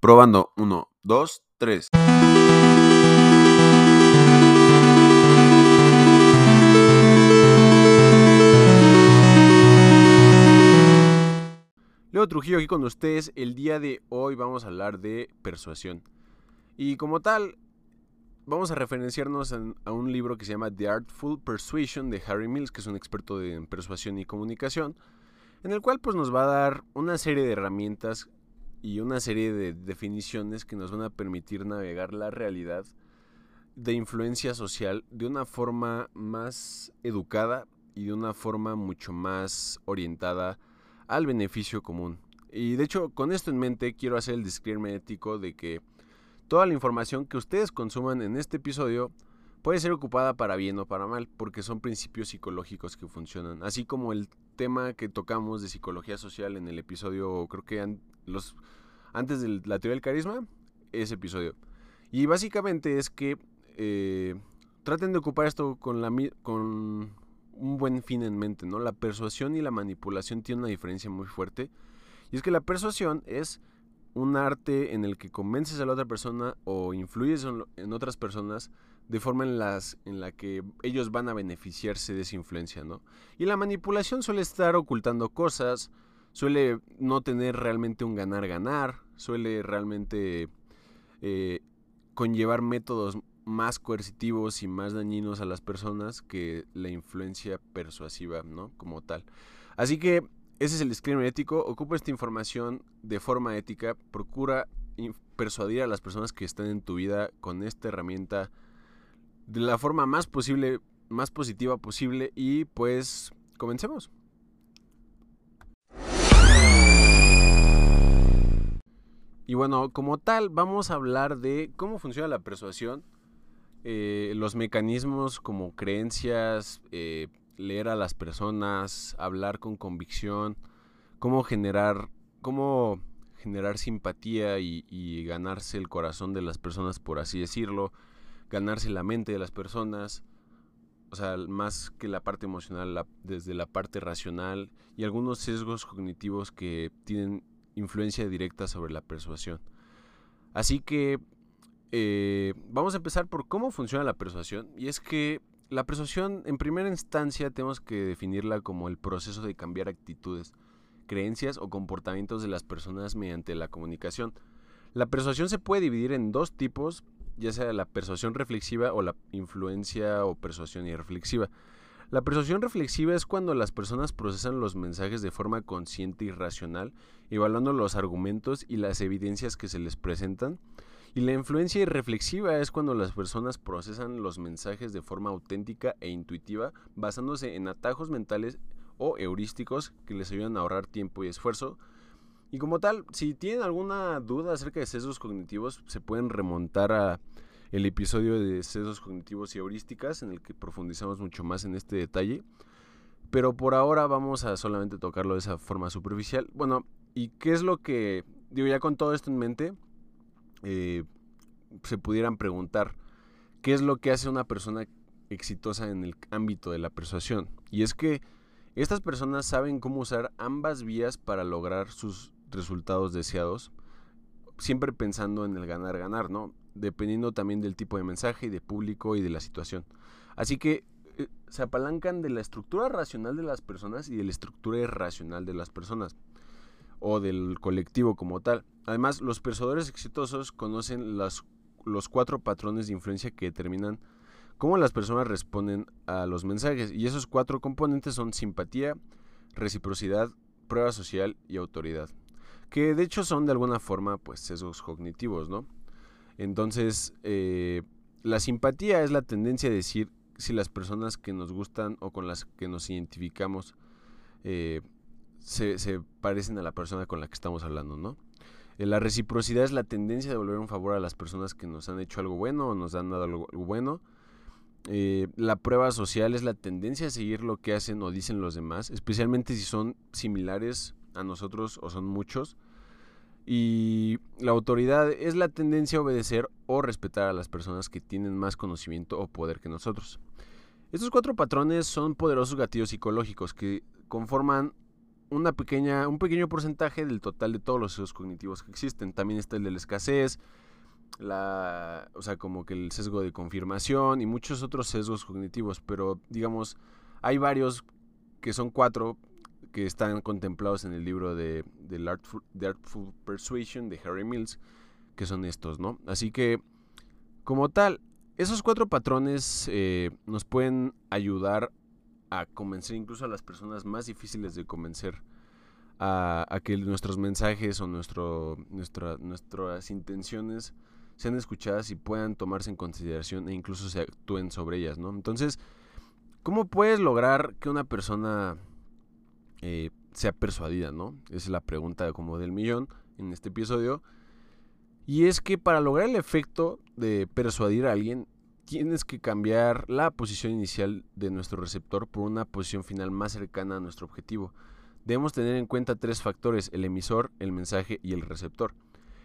Probando. Uno, dos, tres. Leo Trujillo aquí con ustedes. El día de hoy vamos a hablar de persuasión. Y como tal, vamos a referenciarnos a un libro que se llama The Artful Persuasion de Harry Mills, que es un experto en persuasión y comunicación, en el cual pues nos va a dar una serie de herramientas y una serie de definiciones que nos van a permitir navegar la realidad de influencia social de una forma más educada y de una forma mucho más orientada al beneficio común. Y de hecho, con esto en mente, quiero hacer el disclaimer ético de que toda la información que ustedes consuman en este episodio puede ser ocupada para bien o para mal, porque son principios psicológicos que funcionan. Así como el tema que tocamos de psicología social en el episodio, creo que antes de la teoría del carisma, ese episodio. Y básicamente es que eh, traten de ocupar esto con, la, con un buen fin en mente, ¿no? La persuasión y la manipulación tienen una diferencia muy fuerte. Y es que la persuasión es un arte en el que convences a la otra persona o influyes en otras personas de forma en, las, en la que ellos van a beneficiarse de esa influencia, ¿no? Y la manipulación suele estar ocultando cosas, suele no tener realmente un ganar-ganar, suele realmente eh, conllevar métodos más coercitivos y más dañinos a las personas que la influencia persuasiva, ¿no? Como tal. Así que ese es el disclaimer ético. Ocupa esta información de forma ética. Procura persuadir a las personas que están en tu vida con esta herramienta de la forma más posible, más positiva posible. Y pues comencemos. Bueno, como tal, vamos a hablar de cómo funciona la persuasión, eh, los mecanismos como creencias, eh, leer a las personas, hablar con convicción, cómo generar, cómo generar simpatía y, ganarse el corazón de las personas, por así decirlo, ganarse la mente de las personas, o sea, más que la parte emocional, desde la parte racional y algunos sesgos cognitivos que tienen influencia directa sobre la persuasión. Así que eh, vamos a empezar por cómo funciona la persuasión. Y es que la persuasión, en primera instancia, tenemos que definirla como el proceso de cambiar actitudes, creencias o comportamientos de las personas mediante la comunicación. La persuasión se puede dividir en dos tipos, ya sea la persuasión reflexiva o la influencia o persuasión irreflexiva. La persuasión reflexiva es cuando las personas procesan los mensajes de forma consciente y racional, evaluando los argumentos y las evidencias que se les presentan. Y la influencia irreflexiva es cuando las personas procesan los mensajes de forma auténtica e intuitiva, basándose en atajos mentales o heurísticos que les ayudan a ahorrar tiempo y esfuerzo. Y como tal, si tienen alguna duda acerca de sesgos cognitivos, se pueden remontar a el episodio de sesgos cognitivos y heurísticas, en el que profundizamos mucho más en este detalle. Pero por ahora vamos a solamente tocarlo de esa forma superficial. Bueno, ¿y qué es lo que, digo, ya con todo esto en mente, eh, se pudieran preguntar, ¿qué es lo que hace una persona exitosa en el ámbito de la persuasión? Y es que estas personas saben cómo usar ambas vías para lograr sus resultados deseados, siempre pensando en el ganar-ganar, ¿no? Dependiendo también del tipo de mensaje y de público y de la situación. Así que eh, se apalancan de la estructura racional de las personas y de la estructura irracional de las personas o del colectivo como tal. Además, los persuadores exitosos conocen las, los cuatro patrones de influencia que determinan cómo las personas responden a los mensajes. Y esos cuatro componentes son simpatía, reciprocidad, prueba social y autoridad. Que de hecho son de alguna forma pues sesgos cognitivos, ¿no? Entonces, eh, la simpatía es la tendencia a decir si las personas que nos gustan o con las que nos identificamos eh, se, parecen a la persona con la que estamos hablando, ¿no? Eh, la reciprocidad es la tendencia de volver un favor a las personas que nos han hecho algo bueno o nos han dado algo, bueno. la prueba social es la tendencia a seguir lo que hacen o dicen los demás, especialmente si son similares a nosotros o son muchos. Y la autoridad es la tendencia a obedecer o respetar a las personas que tienen más conocimiento o poder que nosotros. Estos cuatro patrones son poderosos gatillos psicológicos que conforman una pequeña, un pequeño porcentaje del total de todos los sesgos cognitivos que existen. También está el de la escasez, la, o sea, como que el sesgo de confirmación y muchos otros sesgos cognitivos, pero digamos, hay varios que son cuatro que están contemplados en el libro de, de Artful, Persuasion de Harry Mills, que son estos, ¿no? Así que, como tal, esos cuatro patrones eh, nos pueden ayudar a convencer incluso a las personas más difíciles de convencer a, que nuestros mensajes o nuestras intenciones sean escuchadas y puedan tomarse en consideración e incluso se actúen sobre ellas, ¿no? Entonces, ¿cómo puedes lograr que una persona eh, sea persuadida, ¿no? Esa es la pregunta como del millón en este episodio. Y es que para lograr el efecto de persuadir a alguien, tienes que cambiar la posición inicial de nuestro receptor por una posición final más cercana a nuestro objetivo. Debemos tener en cuenta tres factores, el emisor, el mensaje y el receptor.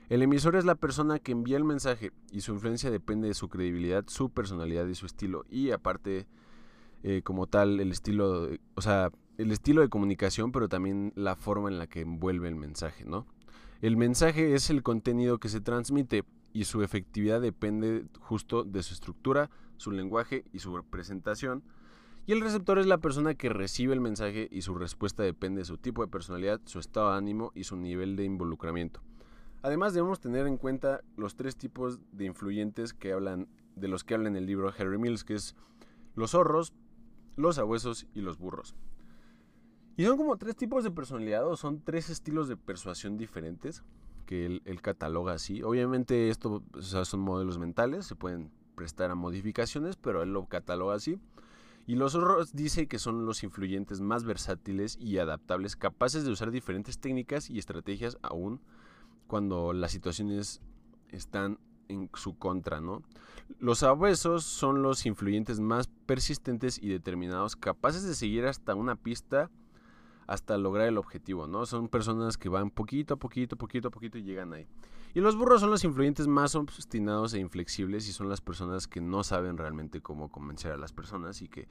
El emisor es la persona que envía el mensaje y su influencia depende de su credibilidad, su personalidad y su estilo. Y aparte, eh, como tal, el estilo, o sea, el estilo de comunicación, pero también la forma en la que envuelve el mensaje, ¿no? El mensaje es el contenido que se transmite y su efectividad depende justo de su estructura, su lenguaje y su presentación. Y el receptor es la persona que recibe el mensaje y su respuesta depende de su tipo de personalidad, su estado de ánimo y su nivel de involucramiento. Además debemos tener en cuenta los tres tipos de influyentes que hablan, de los que habla en el libro Harry Mills, que es los zorros, los abuesos y los burros. Y son como tres tipos de personalidad o son tres estilos de persuasión diferentes que él, cataloga así. Obviamente esto son modelos mentales, se pueden prestar a modificaciones, pero él lo cataloga así. Y los zorros dice que son los influyentes más versátiles y adaptables, capaces de usar diferentes técnicas y estrategias aún cuando las situaciones están en su contra, ¿no? Los abuesos son los influyentes más persistentes y determinados, capaces de seguir hasta una pista hasta lograr el objetivo, ¿no? Son personas que van poquito a poquito, poquito a poquito y llegan ahí. Y los burros son los influyentes más obstinados e inflexibles y son las personas que no saben realmente cómo convencer a las personas y que,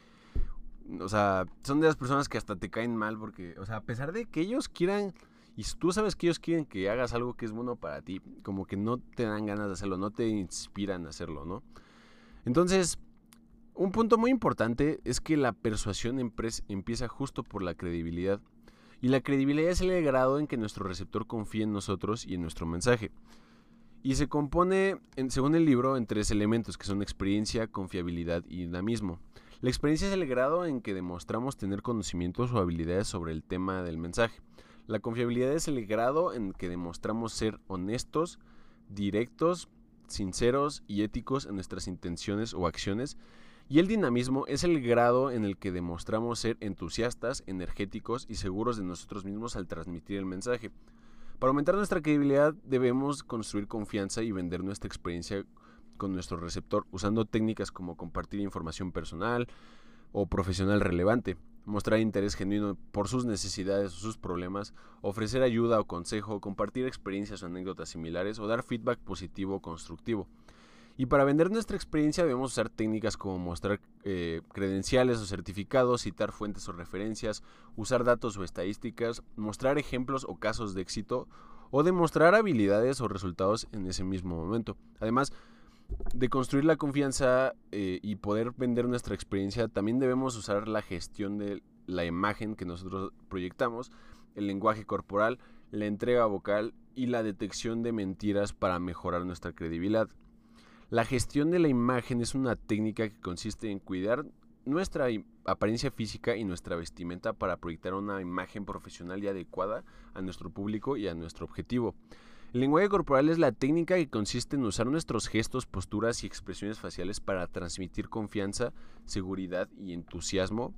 o sea, son de las personas que hasta te caen mal porque, o sea, a pesar de que ellos quieran y tú sabes que ellos quieren que hagas algo que es bueno para ti, como que no te dan ganas de hacerlo, no te inspiran a hacerlo, ¿no? Entonces, un punto muy importante es que la persuasión empieza justo por la credibilidad. Y la credibilidad es el grado en que nuestro receptor confía en nosotros y en nuestro mensaje. Y se compone, según el libro, en tres elementos que son experiencia, confiabilidad y dinamismo. La experiencia es el grado en que demostramos tener conocimientos o habilidades sobre el tema del mensaje. La confiabilidad es el grado en que demostramos ser honestos, directos, sinceros y éticos en nuestras intenciones o acciones y el dinamismo es el grado en el que demostramos ser entusiastas, energéticos y seguros de nosotros mismos al transmitir el mensaje. Para aumentar nuestra credibilidad debemos construir confianza y vender nuestra experiencia con nuestro receptor usando técnicas como compartir información personal o profesional relevante, mostrar interés genuino por sus necesidades o sus problemas, ofrecer ayuda o consejo, compartir experiencias o anécdotas similares o dar feedback positivo o constructivo. Y para vender nuestra experiencia debemos usar técnicas como mostrar eh, credenciales o certificados, citar fuentes o referencias, usar datos o estadísticas, mostrar ejemplos o casos de éxito o demostrar habilidades o resultados en ese mismo momento. Además de construir la confianza eh, y poder vender nuestra experiencia, también debemos usar la gestión de la imagen que nosotros proyectamos, el lenguaje corporal, la entrega vocal y la detección de mentiras para mejorar nuestra credibilidad. La gestión de la imagen es una técnica que consiste en cuidar nuestra apariencia física y nuestra vestimenta para proyectar una imagen profesional y adecuada a nuestro público y a nuestro objetivo. El lenguaje corporal es la técnica que consiste en usar nuestros gestos, posturas y expresiones faciales para transmitir confianza, seguridad y entusiasmo.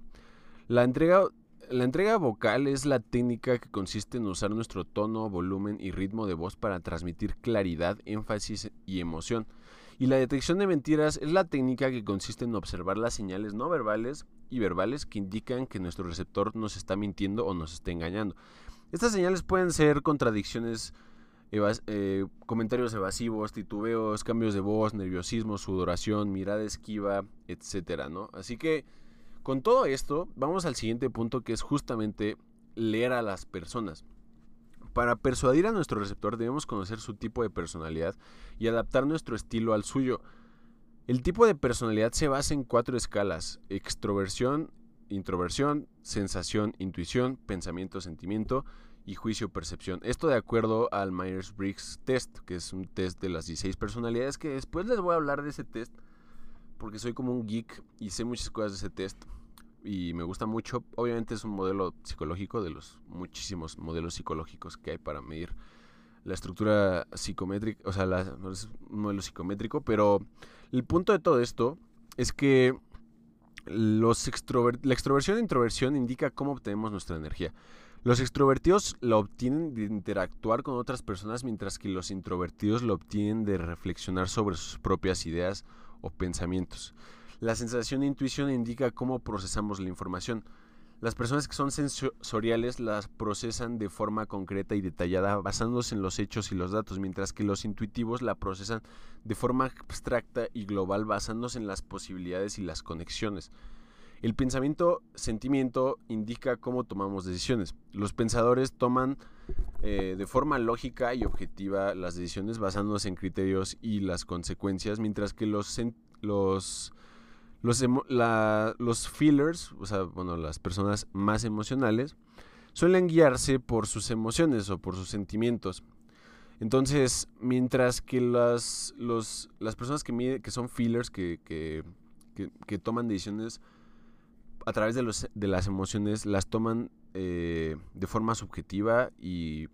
La entrega, la entrega vocal es la técnica que consiste en usar nuestro tono, volumen y ritmo de voz para transmitir claridad, énfasis y emoción. Y la detección de mentiras es la técnica que consiste en observar las señales no verbales y verbales que indican que nuestro receptor nos está mintiendo o nos está engañando. Estas señales pueden ser contradicciones, eh, comentarios evasivos, titubeos, cambios de voz, nerviosismo, sudoración, mirada esquiva, etcétera, ¿no? Así que con todo esto, vamos al siguiente punto que es justamente leer a las personas. Para persuadir a nuestro receptor debemos conocer su tipo de personalidad y adaptar nuestro estilo al suyo. El tipo de personalidad se basa en cuatro escalas, extroversión, introversión, sensación, intuición, pensamiento, sentimiento y juicio-percepción. Esto de acuerdo al Myers-Briggs Test, que es un test de las 16 personalidades, que después les voy a hablar de ese test, porque soy como un geek y sé muchas cosas de ese test y me gusta mucho. Obviamente es un modelo psicológico de los muchísimos modelos psicológicos que hay para medir la estructura psicométrica, o sea, no es un modelo psicométrico, pero el punto de todo esto es que los la extroversión e introversión indica cómo obtenemos nuestra energía. Los extrovertidos la obtienen de interactuar con otras personas, mientras que los introvertidos lo obtienen de reflexionar sobre sus propias ideas o pensamientos. La sensación e intuición indica cómo procesamos la información. Las personas que son sensoriales las procesan de forma concreta y detallada basándose en los hechos y los datos, mientras que los intuitivos la procesan de forma abstracta y global basándose en las posibilidades y las conexiones. El pensamiento sentimiento indica cómo tomamos decisiones. Los pensadores toman eh, de forma lógica y objetiva las decisiones basándose en criterios y las consecuencias, mientras que los, los, los, los feelers, o sea, bueno, las personas más emocionales, suelen guiarse por sus emociones o por sus sentimientos. Entonces, mientras que las, los, las personas que, que son feelers, que, que, que toman decisiones a través de, los, de las emociones las toman eh, de forma subjetiva y,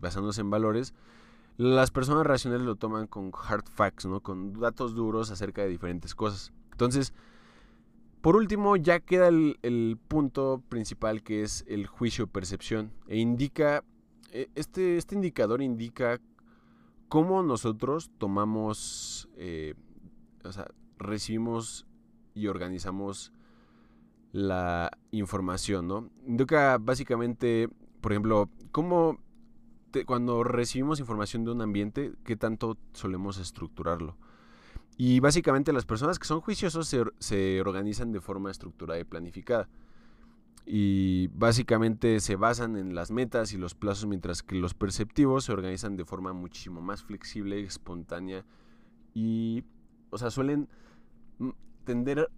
basándose en valores. Las personas racionales lo toman con hard facts, ¿no? Con datos duros acerca de diferentes cosas. Entonces, por último, ya queda el, punto principal que es el juicio-percepción. E indica, e, este, este indicador indica cómo nosotros tomamos, eh, o sea, recibimos y organizamos la información, ¿no? Indica básicamente, por ejemplo, cómo cuando recibimos información de un ambiente, qué tanto solemos estructurarlo. Y básicamente las personas que son juiciosos se, se organizan de forma estructurada y planificada. Y básicamente se basan en las metas y los plazos, mientras que los perceptivos se organizan de forma muchísimo más flexible, espontánea y, o sea, suelen mm, tender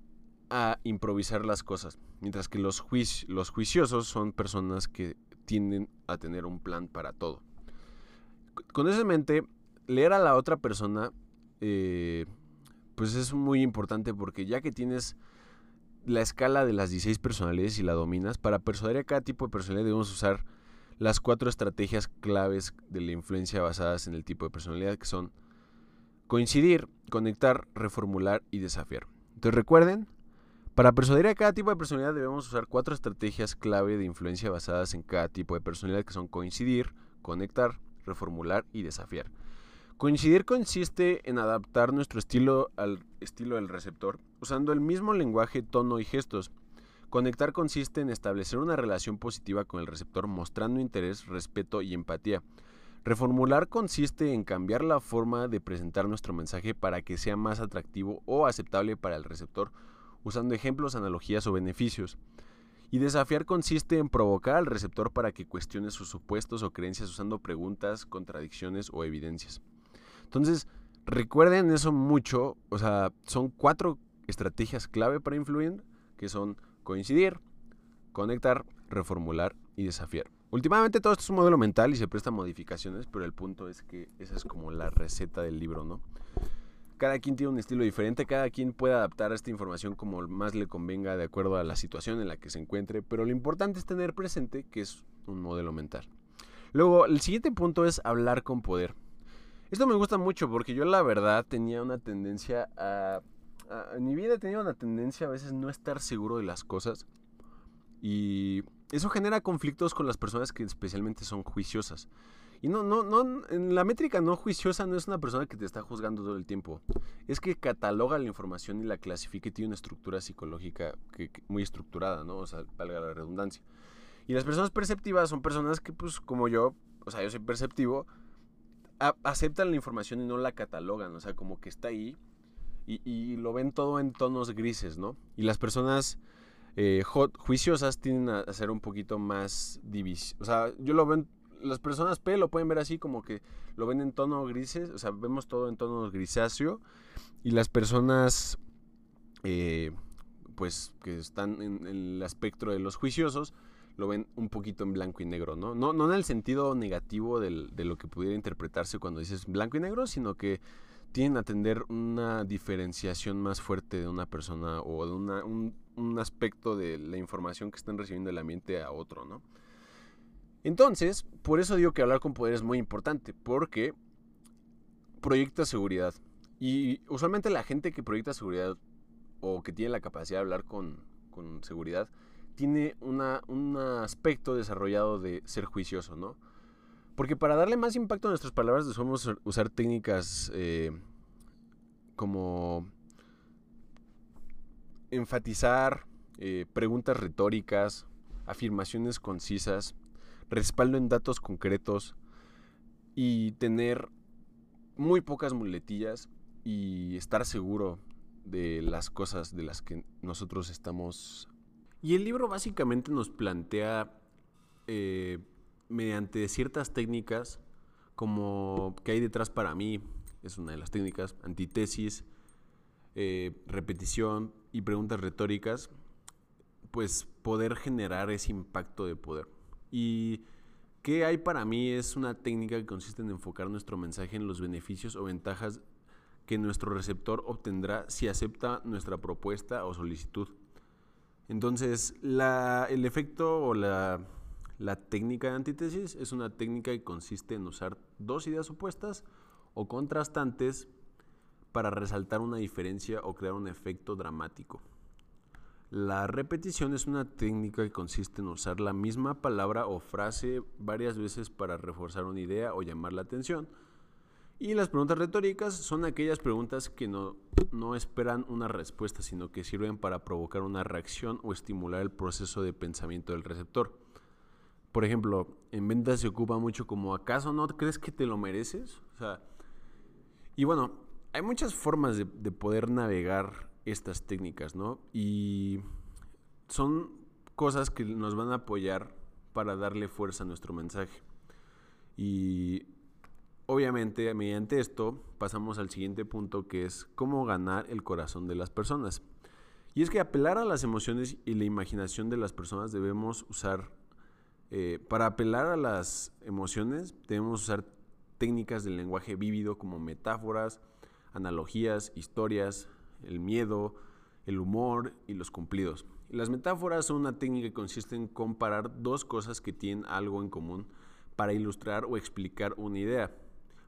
a improvisar las cosas, mientras que los, los juiciosos son personas que tienden a tener un plan para todo. Con eso en mente, leer a la otra persona, eh, pues es muy importante porque ya que tienes la escala de las 16 personalidades y la dominas, para persuadir a cada tipo de personalidad debemos usar las cuatro estrategias claves de la influencia basadas en el tipo de personalidad, que son coincidir, conectar, reformular y desafiar. Entonces recuerden, para persuadir a cada tipo de personalidad debemos usar cuatro estrategias clave de influencia basadas en cada tipo de personalidad que son coincidir, conectar, reformular y desafiar. Coincidir consiste en adaptar nuestro estilo al estilo del receptor, usando el mismo lenguaje, tono y gestos. Conectar consiste en establecer una relación positiva con el receptor mostrando interés, respeto y empatía. Reformular consiste en cambiar la forma de presentar nuestro mensaje para que sea más atractivo o aceptable para el receptor usando ejemplos, analogías o beneficios. Y desafiar consiste en provocar al receptor para que cuestione sus supuestos o creencias usando preguntas, contradicciones o evidencias. Entonces, recuerden eso mucho, o sea, son cuatro estrategias clave para influir, que son coincidir, conectar, reformular y desafiar. Últimamente todo esto es un modelo mental y se presta modificaciones, pero el punto es que esa es como la receta del libro, ¿no? cada quien tiene un estilo diferente, cada quien puede adaptar esta información como más le convenga de acuerdo a la situación en la que se encuentre, pero lo importante es tener presente que es un modelo mental. Luego, el siguiente punto es hablar con poder. Esto me gusta mucho porque yo la verdad tenía una tendencia a, en mi vida he tenido una tendencia a veces no estar seguro de las cosas y eso genera conflictos con las personas que especialmente son juiciosas. Y no, no, no, en la métrica no juiciosa no es una persona que te está juzgando todo el tiempo. Es que cataloga la información y la clasifica y tiene una estructura psicológica que, muy estructurada, ¿no? O sea, valga la redundancia. Y las personas perceptivas son personas que, pues, como yo, o sea, yo soy perceptivo, aceptan la información y no la catalogan, o sea, como que está ahí y, lo ven todo en tonos grises, ¿no? Y las personas eh, juiciosas tienden a ser un poquito más divis. O sea, yo lo veo, las personas P lo pueden ver así como que lo ven en tono grises, o sea, vemos todo en tono grisáceo. Y las personas, eh, pues, que están en, el espectro de los juiciosos, lo ven un poquito en blanco y negro, ¿no? No, en el sentido negativo de lo que pudiera interpretarse cuando dices blanco y negro, sino que tienen a tener una diferenciación más fuerte de una persona o de un, un, aspecto de la información que están recibiendo del ambiente a otro, ¿no? Entonces, por eso digo que hablar con poder es muy importante, porque proyecta seguridad. Y usualmente la gente que proyecta seguridad o que tiene la capacidad de hablar con, con seguridad, tiene un aspecto desarrollado de ser juicioso, ¿no? Porque para darle más impacto a nuestras palabras debemos usar técnicas eh, como enfatizar eh, preguntas retóricas, afirmaciones concisas, respaldo en datos concretos y tener muy pocas muletillas y estar seguro de las cosas de las que nosotros estamos. Y el libro básicamente nos plantea eh, mediante ciertas técnicas, como que hay detrás para mí, es una de las técnicas, antítesis, eh, repetición y preguntas retóricas, pues poder generar ese impacto de poder. Y qué hay para mí es una técnica que consiste en enfocar nuestro mensaje en los beneficios o ventajas que nuestro receptor obtendrá si acepta nuestra propuesta o solicitud. Entonces, el efecto o la técnica de antítesis es una técnica que consiste en usar dos ideas opuestas o contrastantes para resaltar una diferencia o crear un efecto dramático. La repetición es una técnica que consiste en usar la misma palabra o frase varias veces para reforzar una idea o llamar la atención. Y las preguntas retóricas son aquellas preguntas que no, no, esperan una respuesta, sino que sirven para provocar una reacción o estimular el proceso de pensamiento del receptor. Por ejemplo, en ventas se ocupa mucho como, ¿acaso no crees que te lo mereces? O sea, y bueno, hay muchas formas de, poder navegar estas técnicas, ¿no? Y son cosas que nos van a apoyar para darle fuerza a nuestro mensaje. Y obviamente, mediante esto, pasamos al siguiente punto que es cómo ganar el corazón de las personas. Y es que apelar a las emociones y la imaginación de las personas debemos usar eh, para apelar a las emociones debemos usar técnicas del lenguaje vívido como metáforas, analogías, historias, el miedo, el humor y los cumplidos. Las metáforas son una técnica que consiste en comparar dos cosas que tienen algo en común para ilustrar o explicar una idea.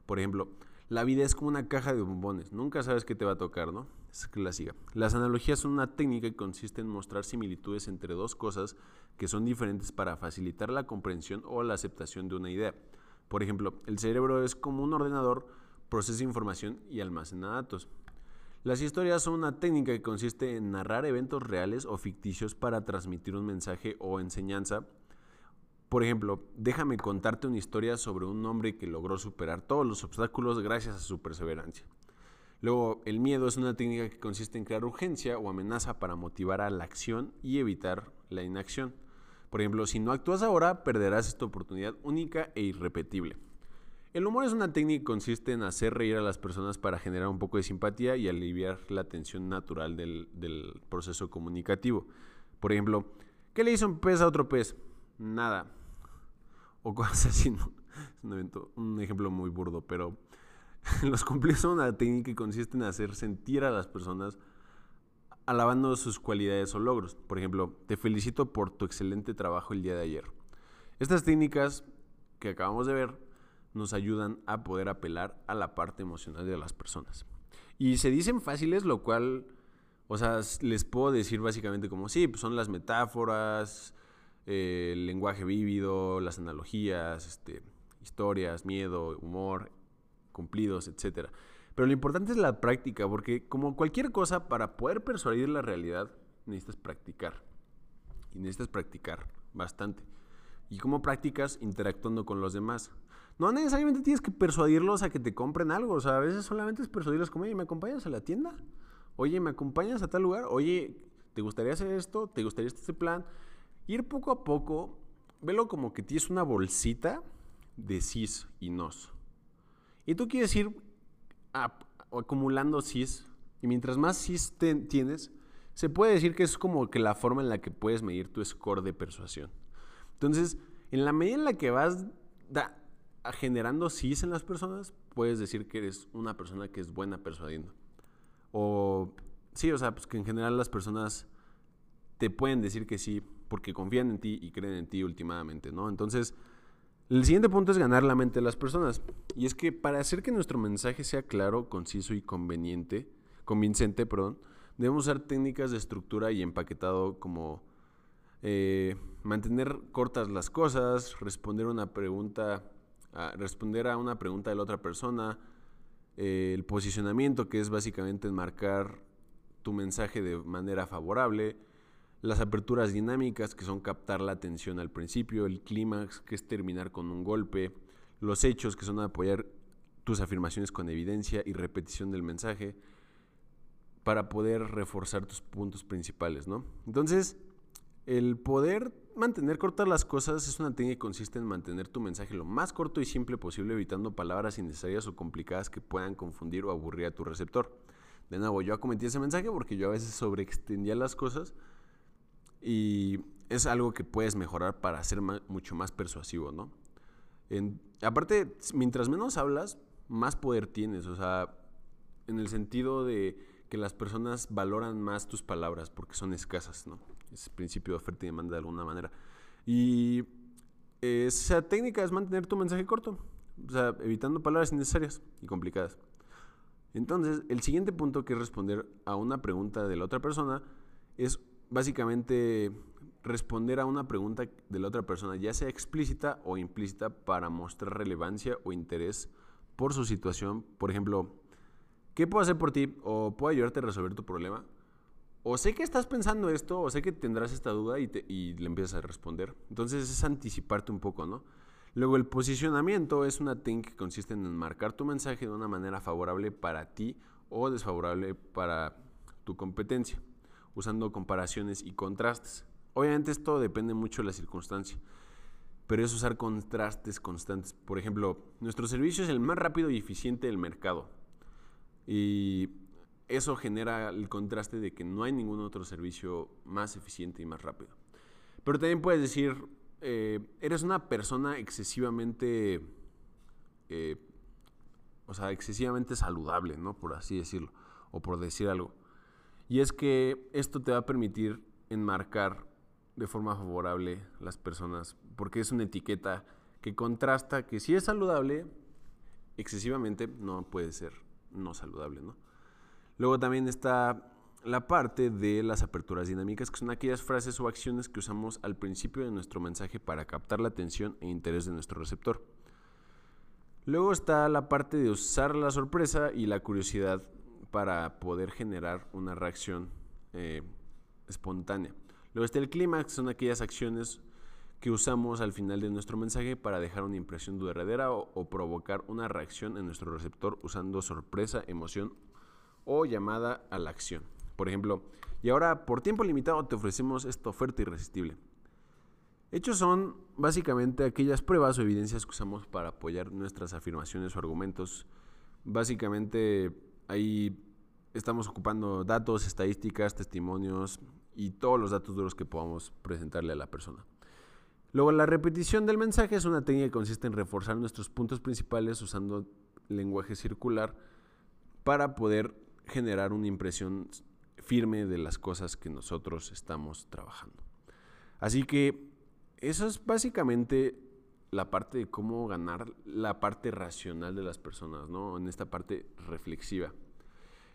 Por ejemplo, la vida es como una caja de bombones, nunca sabes qué te va a tocar, ¿no? Es clásica. Las analogías son una técnica que consiste en mostrar similitudes entre dos cosas que son diferentes para facilitar la comprensión o la aceptación de una idea. Por ejemplo, el cerebro es como un ordenador, procesa información y almacena datos. Las historias son una técnica que consiste en narrar eventos reales o ficticios para transmitir un mensaje o enseñanza. Por ejemplo, déjame contarte una historia sobre un hombre que logró superar todos los obstáculos gracias a su perseverancia. Luego, el miedo es una técnica que consiste en crear urgencia o amenaza para motivar a la acción y evitar la inacción. Por ejemplo, si no actúas ahora, perderás esta oportunidad única e irrepetible. El humor es una técnica que consiste en hacer reír a las personas para generar un poco de simpatía y aliviar la tensión natural del, proceso comunicativo. Por ejemplo, ¿qué le hizo un pez a otro pez? Nada. O cosas así. Es un, ejemplo muy burdo, pero los cumplidos son una técnica que consiste en hacer sentir a las personas alabando sus cualidades o logros. Por ejemplo, te felicito por tu excelente trabajo el día de ayer. Estas técnicas que acabamos de ver nos ayudan a poder apelar a la parte emocional de las personas. Y se dicen fáciles, lo cual, o sea, les puedo decir básicamente como, sí, pues son las metáforas, eh, el lenguaje vívido, las analogías, este, historias, miedo, humor, cumplidos, etcétera. Pero lo importante es la práctica, porque como cualquier cosa, para poder persuadir la realidad, necesitas practicar. Y necesitas practicar bastante. ¿Y cómo practicas? Interactuando con los demás. No necesariamente tienes que persuadirlos a que te compren algo. O sea, a veces solamente es persuadirlos como, oye, ¿me acompañas a la tienda? Oye, ¿me acompañas a tal lugar? Oye, ¿Te gustaría hacer esto? ¿Te gustaría este plan? Ir poco a poco, velo como que tienes una bolsita de cis y nos. Y tú quieres ir acumulando cis. Y mientras más cis tienes, se puede decir que es como que la forma en la que puedes medir tu score de persuasión. Entonces, en la medida en la que vas generando cis en las personas, puedes decir que eres una persona que es buena persuadiendo. O sí, o sea, pues que en general las personas te pueden decir que sí porque confían en ti y creen en ti últimamente, ¿no? Entonces, el siguiente punto es ganar la mente de las personas. Y es que para hacer que nuestro mensaje sea claro, conciso y conveniente, convincente, perdón, debemos usar técnicas de estructura y empaquetado como eh, mantener cortas las cosas, responder una pregunta, a, responder a una pregunta de la otra persona, eh, el posicionamiento, que es básicamente enmarcar tu mensaje de manera favorable, las aperturas dinámicas, que son captar la atención al principio, el clímax, que es terminar con un golpe, los hechos, que son apoyar tus afirmaciones con evidencia y repetición del mensaje, para poder reforzar tus puntos principales, ¿no? Entonces, el poder mantener cortas las cosas es una técnica que consiste en mantener tu mensaje lo más corto y simple posible, evitando palabras innecesarias o complicadas que puedan confundir o aburrir a tu receptor. De nuevo, yo cometí ese mensaje porque yo a veces sobreextendía las cosas y es algo que puedes mejorar para ser mucho más persuasivo, ¿no? aparte, mientras menos hablas, más poder tienes, o sea, en el sentido de que las personas valoran más tus palabras porque son escasas, ¿no? Es el principio de oferta y demanda de alguna manera. Y esa técnica es mantener tu mensaje corto, o sea, evitando palabras innecesarias y complicadas. Entonces, el siguiente punto que es responder a una pregunta de la otra persona es básicamente responder a una pregunta de la otra persona, ya sea explícita o implícita, para mostrar relevancia o interés por su situación. Por ejemplo, ¿qué puedo hacer por ti? ¿O puedo ayudarte a resolver tu problema? O sé que estás pensando esto, o sé que tendrás esta duda y, le empiezas a responder. Entonces es anticiparte un poco, ¿no? Luego el posicionamiento es una técnica que consiste en enmarcar tu mensaje de una manera favorable para ti o desfavorable para tu competencia usando comparaciones y contrastes. Obviamente esto depende mucho de la circunstancia, pero es usar contrastes constantes. Por ejemplo, nuestro servicio es el más rápido y eficiente del mercado. Y eso genera el contraste de que no hay ningún otro servicio más eficiente y más rápido. Pero también puedes decir, eh, eres una persona excesivamente, eh, o sea, excesivamente saludable, ¿no? Por así decirlo, o por decir algo. Y es que esto te va a permitir enmarcar de forma favorable las personas, porque es una etiqueta que contrasta que si es saludable, excesivamente no puede ser no saludable, ¿no? Luego también está la parte de las aperturas dinámicas, que son aquellas frases o acciones que usamos al principio de nuestro mensaje para captar la atención e interés de nuestro receptor. Luego está la parte de usar la sorpresa y la curiosidad para poder generar una reacción eh, espontánea. Luego está el clímax, son aquellas acciones que usamos al final de nuestro mensaje para dejar una impresión duradera o, provocar una reacción en nuestro receptor usando sorpresa, emoción o llamada a la acción. Por ejemplo, y ahora por tiempo limitado te ofrecemos esta oferta irresistible. Hechos son básicamente aquellas pruebas o evidencias que usamos para apoyar nuestras afirmaciones o argumentos. Básicamente Ahí estamos ocupando datos, estadísticas, testimonios y todos los datos duros que podamos presentarle a la persona. Luego, la repetición del mensaje es una técnica que consiste en reforzar nuestros puntos principales usando lenguaje circular para poder generar una impresión firme de las cosas que nosotros estamos trabajando. Así que eso es básicamente la parte de cómo ganar la parte racional de las personas, ¿no? En esta parte reflexiva.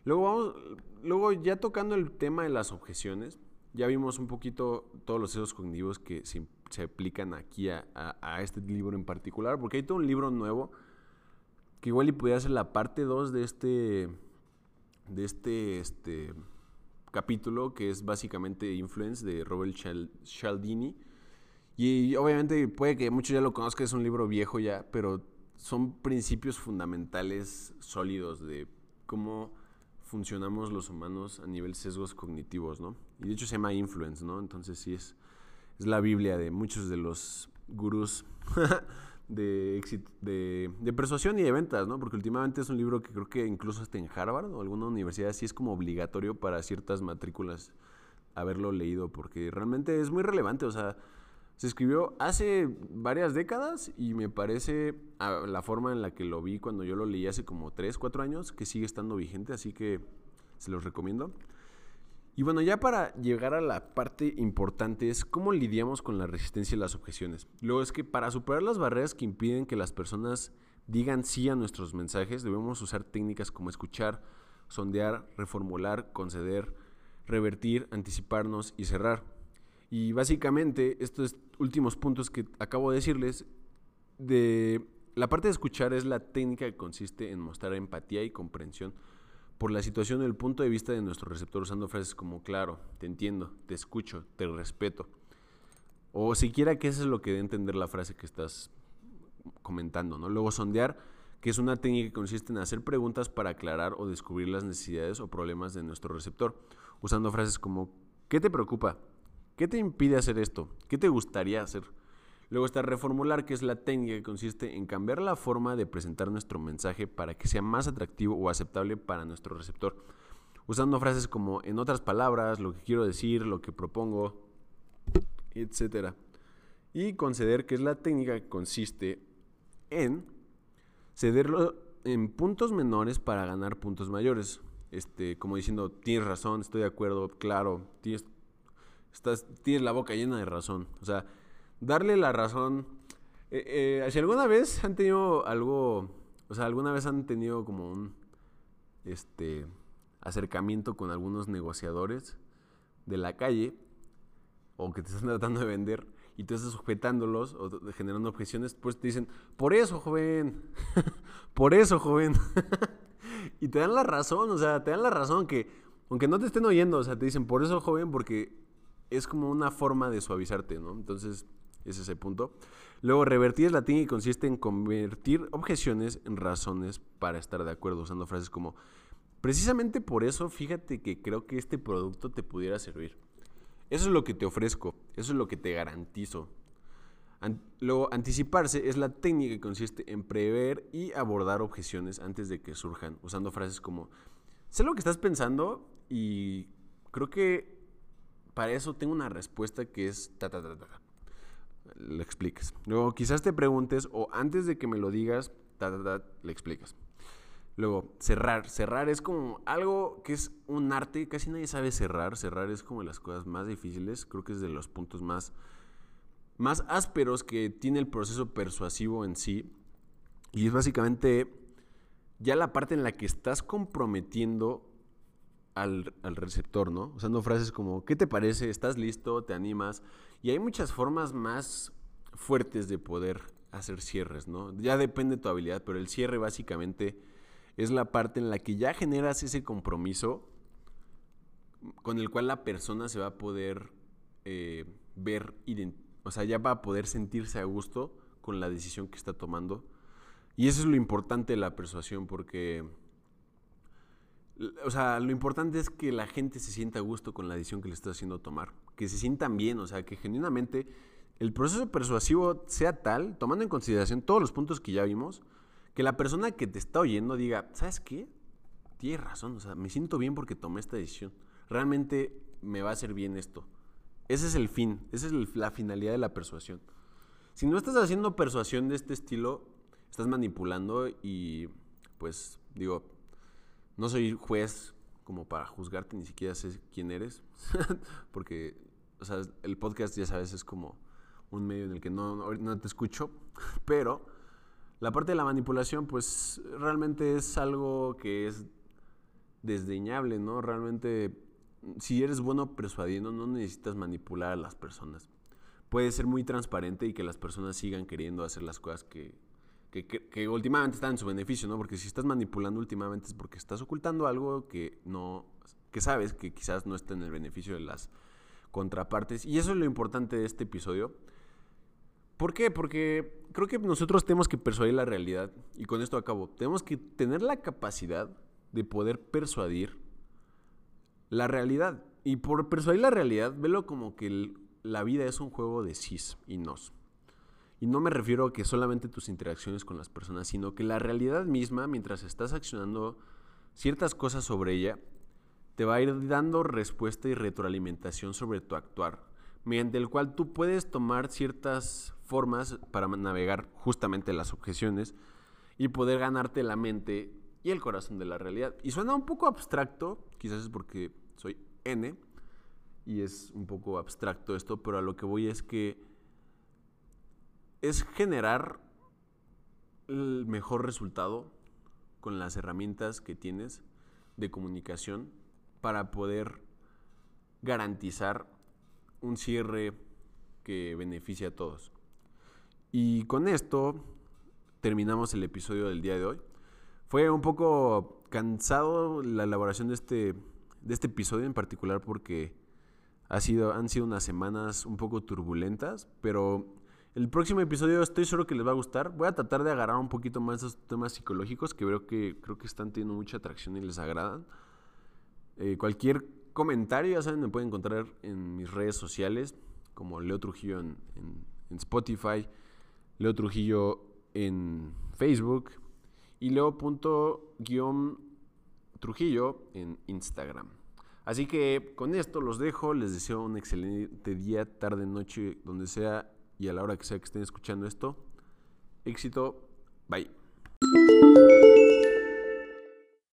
Luego vamos, luego ya tocando el tema de las objeciones, ya vimos un poquito todos los sesgos cognitivos que se, aplican aquí a, este libro en particular, porque hay todo un libro nuevo que igual y pudiera ser la parte 2 de este, de este, este capítulo, que es básicamente Influence de Robert Cialdini y obviamente puede que muchos ya lo conozcan, es un libro viejo ya, pero son principios fundamentales sólidos de cómo funcionamos los humanos a nivel sesgos cognitivos, ¿no? Y de hecho se llama influence, ¿no? Entonces sí es, es la Biblia de muchos de los gurús de, de, de, persuasión y de ventas, ¿no? Porque últimamente es un libro que creo que incluso hasta en Harvard o alguna universidad sí es como obligatorio para ciertas matrículas haberlo leído, porque realmente es muy relevante, o sea, se escribió hace varias décadas y me parece la forma en la que lo vi cuando yo lo leí hace como 3, 4 años, que sigue estando vigente, así que se los recomiendo. Y bueno, ya para llegar a la parte importante es cómo lidiamos con la resistencia y las objeciones. Luego es que para superar las barreras que impiden que las personas digan sí a nuestros mensajes, debemos usar técnicas como escuchar, sondear, reformular, conceder, revertir, anticiparnos y cerrar. Y básicamente estos últimos puntos que acabo de decirles, de la parte de escuchar es la técnica que consiste en mostrar empatía y comprensión por la situación y el punto de vista de nuestro receptor usando frases como claro, te entiendo, te escucho, te respeto. O siquiera que eso es lo que dé entender la frase que estás comentando, ¿no? Luego sondear, que es una técnica que consiste en hacer preguntas para aclarar o descubrir las necesidades o problemas de nuestro receptor, usando frases como ¿qué te preocupa? ¿Qué te impide hacer esto? ¿Qué te gustaría hacer? Luego está reformular, que es la técnica que consiste en cambiar la forma de presentar nuestro mensaje para que sea más atractivo o aceptable para nuestro receptor, usando frases como en otras palabras, lo que quiero decir, lo que propongo, etc. Y conceder, que es la técnica que consiste en cederlo en puntos menores para ganar puntos mayores. Este, como diciendo, tienes razón, estoy de acuerdo, claro, tienes, estás, tienes la boca llena de razón. O sea, darle la razón. Eh, eh, si alguna vez han tenido algo, o sea, alguna vez han tenido como un este acercamiento con algunos negociadores de la calle o que te están tratando de vender y tú estás sujetándolos o generando objeciones, pues te dicen, por eso, joven, por eso, joven. y te dan la razón, o sea, te dan la razón que, aunque no te estén oyendo, o sea, te dicen, por eso, joven, porque es como una forma de suavizarte, ¿no? Entonces, es ese punto. Luego, revertir es latín y consiste en convertir objeciones en razones para estar de acuerdo, usando frases como, precisamente por eso, fíjate que creo que este producto te pudiera servir. Eso es lo que te ofrezco, eso es lo que te garantizo. luego, anticiparse es la técnica que consiste en prever y abordar objeciones antes de que surjan, usando frases como, sé lo que estás pensando y creo que para eso tengo una respuesta que es ta ta ta ta le explicas. Luego quizás te preguntes o antes de que me lo digas, le explicas. Luego, cerrar. Cerrar es como algo que es un arte. Casi nadie sabe cerrar. Cerrar es como de las cosas más difíciles. Creo que es de los puntos más, más ásperos que tiene el proceso persuasivo en sí. Y es básicamente ya la parte en la que estás comprometiendo al, al receptor, ¿no? Usando frases como, ¿qué te parece? ¿Estás listo? ¿Te animas? Y hay muchas formas más fuertes de poder hacer cierres, ¿no? Ya depende de tu habilidad, pero el cierre básicamente es la parte en la que ya generas ese compromiso con el cual la persona se va a poder eh, ver, o sea, ya va a poder sentirse a gusto con la decisión que está tomando. Y eso es lo importante de la persuasión, porque o sea, lo importante es que la gente se sienta a gusto con la decisión que le estás haciendo tomar. Que se sientan bien, o sea, que genuinamente el proceso persuasivo sea tal, tomando en consideración todos los puntos que ya vimos, que la persona que te está oyendo diga, ¿sabes qué? Tienes razón, o sea, me siento bien porque tomé esta decisión. Realmente me va a hacer bien esto. Ese es el fin, esa es la finalidad de la persuasión. Si no estás haciendo persuasión de este estilo, estás manipulando y pues digo, no soy juez como para juzgarte, ni siquiera sé quién eres, porque, o sea, el podcast ya sabes es como un medio en el que no, no te escucho, pero la parte de la manipulación, pues realmente es algo que es desdeñable, ¿no? Realmente, si eres bueno persuadiendo, no necesitas manipular a las personas. Puedes ser muy transparente y que las personas sigan queriendo hacer las cosas que, que, últimamente está en su beneficio, ¿no? Porque si estás manipulando últimamente es porque estás ocultando algo que no, que sabes que quizás no está en el beneficio de las contrapartes. Y eso es lo importante de este episodio. ¿Por qué? Porque creo que nosotros tenemos que persuadir la realidad. Y con esto acabo. Tenemos que tener la capacidad de poder persuadir la realidad. Y por persuadir la realidad, velo como que la vida es un juego de sis y nos. Y no me refiero a que solamente tus interacciones con las personas, sino que la realidad misma, mientras estás accionando ciertas cosas sobre ella, te va a ir dando respuesta y retroalimentación sobre tu actuar, mediante el cual tú puedes tomar ciertas formas para navegar justamente las objeciones y poder ganarte la mente y el corazón de la realidad. Y suena un poco abstracto, quizás es porque soy N y es un poco abstracto esto, pero a lo que voy es que es generar el mejor resultado con las herramientas que tienes de comunicación para poder garantizar un cierre que beneficie a todos. Y con esto terminamos el episodio del día de hoy. Fue un poco cansado la elaboración de este, de este episodio en particular porque ha sido, han sido unas semanas un poco turbulentas, pero el próximo episodio estoy seguro que les va a gustar. Voy a tratar de agarrar un poquito más esos temas psicológicos que creo que, creo que están teniendo mucha atracción y les agradan. Eh, cualquier comentario, ya saben, me pueden encontrar en mis redes sociales, como Leo Trujillo en, en Spotify, Leo Trujillo en Facebook y Leo.trujillo en Instagram. Así que con esto los dejo, les deseo un excelente día, tarde, noche, donde sea y a la hora que sea que estén escuchando esto. Éxito, bye.